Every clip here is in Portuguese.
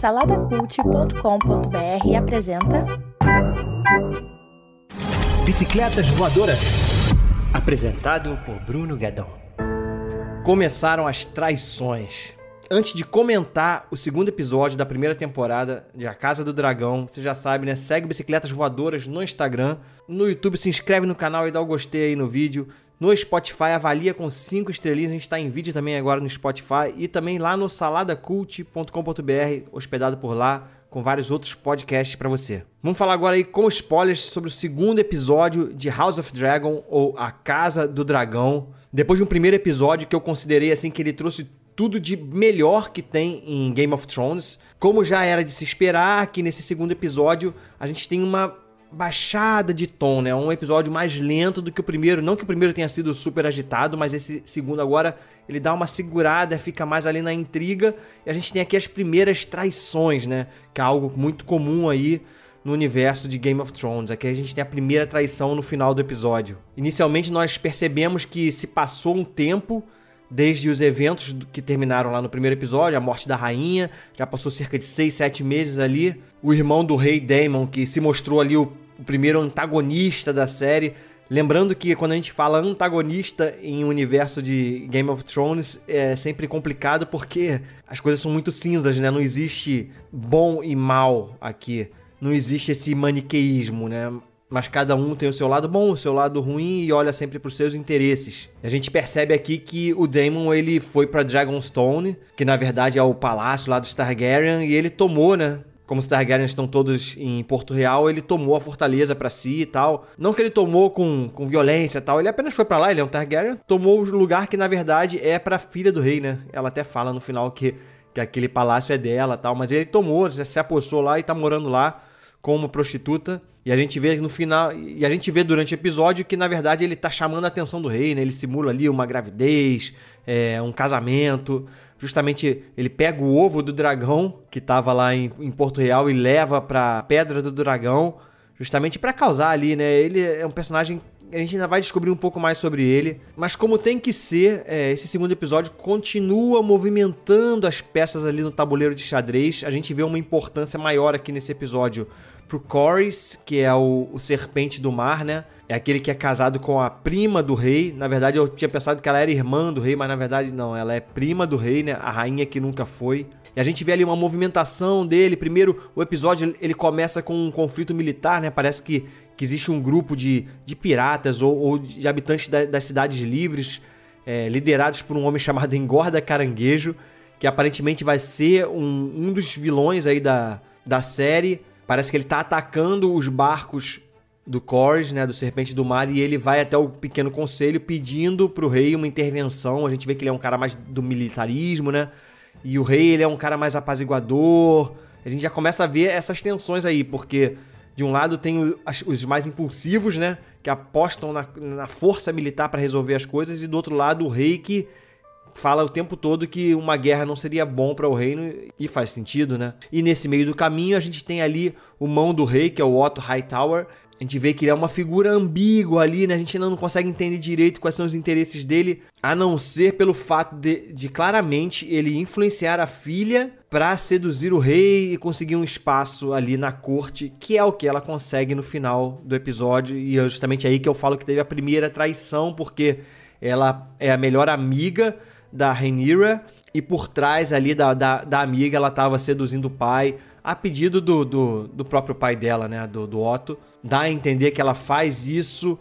Saladacult.com.br apresenta Bicicletas Voadoras. Apresentado por Bruno Guedon. Começaram as traições. Antes de comentar o segundo episódio da primeira temporada de A Casa do Dragão, você já sabe, né? Segue Bicicletas Voadoras no Instagram. No YouTube, se inscreve no canal e dá o gostei aí no vídeo. No Spotify, avalia com 5 estrelinhas. A gente está em vídeo também agora no Spotify. E também lá no saladacult.com.br, hospedado por lá, com vários outros podcasts para você. Vamos falar agora aí com spoilers sobre o segundo episódio de House of Dragon, ou A Casa do Dragão. Depois de um primeiro episódio que eu considerei assim que ele trouxe tudo de melhor que tem em Game of Thrones. Como já era de se esperar, que nesse segundo episódio a gente tem uma baixada de tom, né? Um episódio mais lento do que o primeiro. Não que o primeiro tenha sido super agitado, mas esse segundo agora ele dá uma segurada, fica mais ali na intriga. E a gente tem aqui as primeiras traições, né? Que é algo muito comum aí no universo de Game of Thrones. Aqui a gente tem a primeira traição no final do episódio. Inicialmente nós percebemos que se passou um tempo desde os eventos que terminaram lá no primeiro episódio, a morte da rainha, já passou cerca de 6, 7 meses ali. O irmão do rei Daemon, que se mostrou ali o, o primeiro antagonista da série. Lembrando que quando a gente fala antagonista em um universo de Game of Thrones é sempre complicado porque as coisas são muito cinzas, né? Não existe bom e mal aqui. Não existe esse maniqueísmo, né? Mas cada um tem o seu lado bom, o seu lado ruim e olha sempre para os seus interesses. A gente percebe aqui que o Daemon ele foi para Dragonstone, que na verdade é o palácio lá dos Targaryen, e ele tomou, né? Como os Targaryens estão todos em Porto Real, ele tomou a fortaleza para si e tal. Não que ele tomou com, com violência e tal, ele apenas foi para lá, ele é um Targaryen, tomou o lugar que na verdade é para filha do rei, né? Ela até fala no final que, que aquele palácio é dela tal, mas ele tomou, se apossou lá e tá morando lá como prostituta. E a gente vê no final, e a gente vê durante o episódio que na verdade ele tá chamando a atenção do rei, né? Ele simula ali uma gravidez, é, um casamento. Justamente ele pega o ovo do dragão que tava lá em, em Porto Real e leva pra Pedra do Dragão, justamente para causar ali, né? Ele é um personagem a gente ainda vai descobrir um pouco mais sobre ele. Mas como tem que ser, é, esse segundo episódio continua movimentando as peças ali no tabuleiro de xadrez. A gente vê uma importância maior aqui nesse episódio pro Corys, que é o, o, serpente do mar, né? É aquele que é casado com a prima do rei. Na verdade, eu tinha pensado que ela era irmã do rei, mas na verdade não, ela é prima do rei, né? A rainha que nunca foi. E a gente vê ali uma movimentação dele. Primeiro, o episódio ele começa com um conflito militar, né? Parece que, que existe um grupo de, de piratas ou, ou de habitantes da, das cidades livres, é, liderados por um homem chamado Engorda Caranguejo, que aparentemente vai ser um, um dos vilões aí da, da série. Parece que ele tá atacando os barcos do Corys, né, do Serpente do Mar, e ele vai até o pequeno conselho pedindo pro rei uma intervenção. A gente vê que ele é um cara mais do militarismo, né? E o rei, ele é um cara mais apaziguador. A gente já começa a ver essas tensões aí, porque de um lado tem os mais impulsivos, né, que apostam na, na força militar para resolver as coisas, e do outro lado o rei que fala o tempo todo que uma guerra não seria bom para o reino e faz sentido, né? E nesse meio do caminho a gente tem ali o mão do rei, que é o Otto Hightower. A gente vê que ele é uma figura ambígua ali, né? A gente ainda não consegue entender direito quais são os interesses dele, a não ser pelo fato de, de claramente ele influenciar a filha para seduzir o rei e conseguir um espaço ali na corte, que é o que ela consegue no final do episódio. E é justamente aí que eu falo que teve a primeira traição, porque ela é a melhor amiga da Rhaenyra e por trás ali da, da, da amiga ela estava seduzindo o pai a pedido do, do, do, próprio pai dela, né, do, do Otto. Dá a entender que ela faz isso,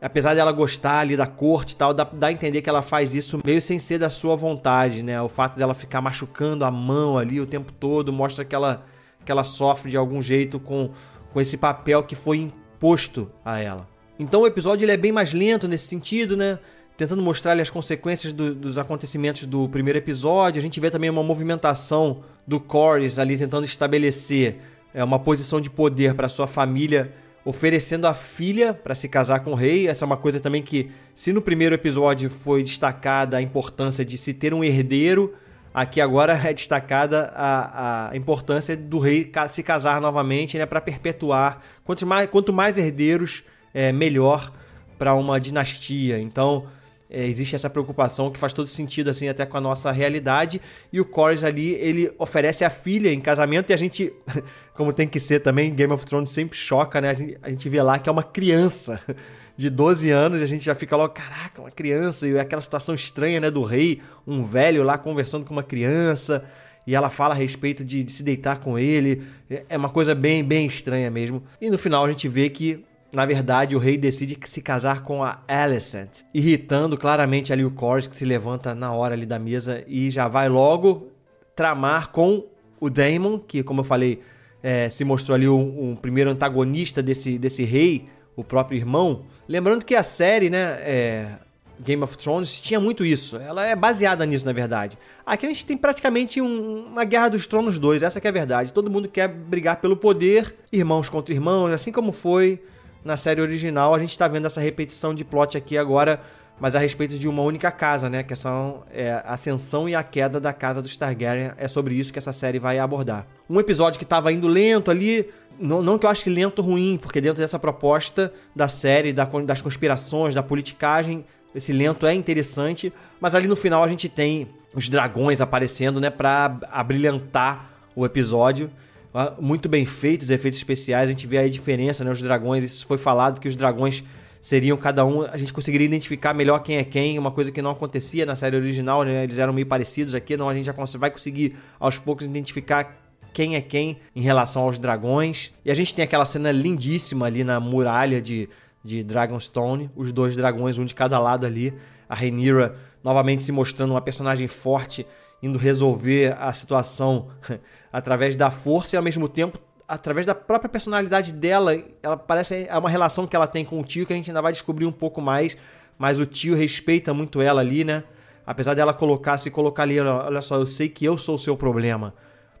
apesar dela gostar ali da corte e tal, dá, dá a entender que ela faz isso meio sem ser da sua vontade, né? O fato dela ficar machucando a mão ali o tempo todo mostra que ela, que ela sofre de algum jeito com, com esse papel que foi imposto a ela. Então o episódio ele é bem mais lento nesse sentido, né? Tentando mostrar ali, as consequências do, dos acontecimentos do primeiro episódio. A gente vê também uma movimentação do Corys ali tentando estabelecer é, uma posição de poder para sua família, oferecendo a filha para se casar com o rei. Essa é uma coisa também que, se no primeiro episódio foi destacada a importância de se ter um herdeiro, aqui agora é destacada a, a importância do rei se casar novamente né, para perpetuar. Quanto mais, quanto mais herdeiros, é, melhor para uma dinastia. Então é, existe essa preocupação que faz todo sentido, assim, até com a nossa realidade. E o Corey ali, ele oferece a filha em casamento e a gente, como tem que ser também, Game of Thrones sempre choca, né? A gente, a gente vê lá que é uma criança de 12 anos e a gente já fica logo, caraca, uma criança. E é aquela situação estranha, né, do rei, um velho lá conversando com uma criança e ela fala a respeito de, de, se deitar com ele. É uma coisa bem, bem estranha mesmo. E no final a gente vê que, na verdade, o rei decide se casar com a Alicent, irritando claramente ali o Corys, que se levanta na hora ali da mesa e já vai logo tramar com o Daemon, que, como eu falei, é, se mostrou ali um, um, primeiro antagonista desse, desse rei, o próprio irmão. Lembrando que a série, né, é, Game of Thrones tinha muito isso. Ela é baseada nisso, na verdade. Aqui a gente tem praticamente um, uma Guerra dos Tronos 2, essa é a verdade. Todo mundo quer brigar pelo poder, irmãos contra irmãos, assim como foi na série original. A gente está vendo essa repetição de plot aqui agora, mas a respeito de uma única casa, né? Que são é, a ascensão e a queda da casa dos Targaryen. É sobre isso que essa série vai abordar. Um episódio que estava indo lento ali, não, que eu ache lento ruim, porque dentro dessa proposta da série, da, das conspirações, da politicagem, esse lento é interessante, mas ali no final a gente tem os dragões aparecendo, né, para abrilhantar o episódio. Ah, muito bem feito os efeitos especiais, a gente vê aí a diferença, né, os dragões, isso foi falado que os dragões seriam cada um, a gente conseguiria identificar melhor quem é quem, uma coisa que não acontecia na série original, né, eles eram meio parecidos aqui, não, a gente já vai conseguir aos poucos identificar quem é quem em relação aos dragões. E a gente tem aquela cena lindíssima ali na muralha de de Dragonstone, os dois dragões, um de cada lado ali. A Rhaenyra novamente se mostrando uma personagem forte, indo resolver a situação através da força e ao mesmo tempo através da própria personalidade dela. Ela parece é uma relação que ela tem com o tio que a gente ainda vai descobrir um pouco mais, mas o tio respeita muito ela ali, né? Apesar dela colocar, se colocar ali, olha só, eu sei que eu sou o seu problema.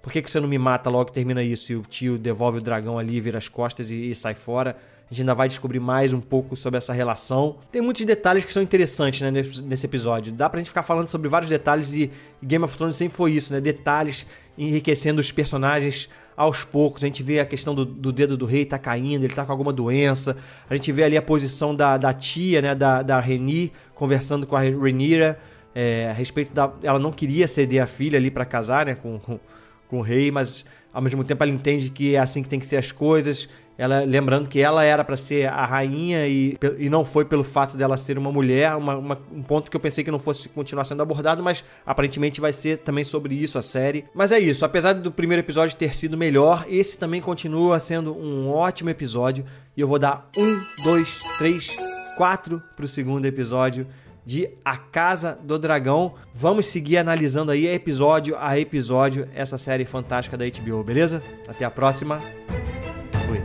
Por que, que você não me mata logo que termina isso? E o tio devolve o dragão ali, vira as costas e, e sai fora. A gente ainda vai descobrir mais um pouco sobre essa relação. Tem muitos detalhes que são interessantes né, nesse, episódio. Dá pra gente ficar falando sobre vários detalhes e, Game of Thrones sempre foi isso, né? Detalhes enriquecendo os personagens aos poucos. A gente vê a questão do, do, dedo do rei tá caindo, ele tá com alguma doença. A gente vê ali a posição da, da tia, né, da, da Reni, conversando com a Rhaenyra é, a respeito da... Ela não queria ceder a filha ali para casar, né, com, com, com o rei, mas ao mesmo tempo ela entende que é assim que tem que ser as coisas. Ela, lembrando que ela era para ser a rainha e, e não foi pelo fato dela ser uma mulher, uma, uma, um ponto que eu pensei que não fosse continuar sendo abordado, mas aparentemente vai ser também sobre isso a série. Mas é isso, apesar do primeiro episódio ter sido melhor, esse também continua sendo um ótimo episódio e eu vou dar um, dois, três, quatro pro segundo episódio de A Casa do Dragão. Vamos seguir analisando aí episódio a episódio essa série fantástica da HBO, beleza? Até a próxima. Fui.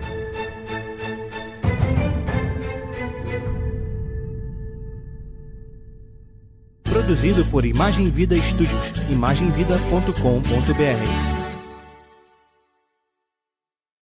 Produzido por Imagem Vida Studios, imagemvida.com.br.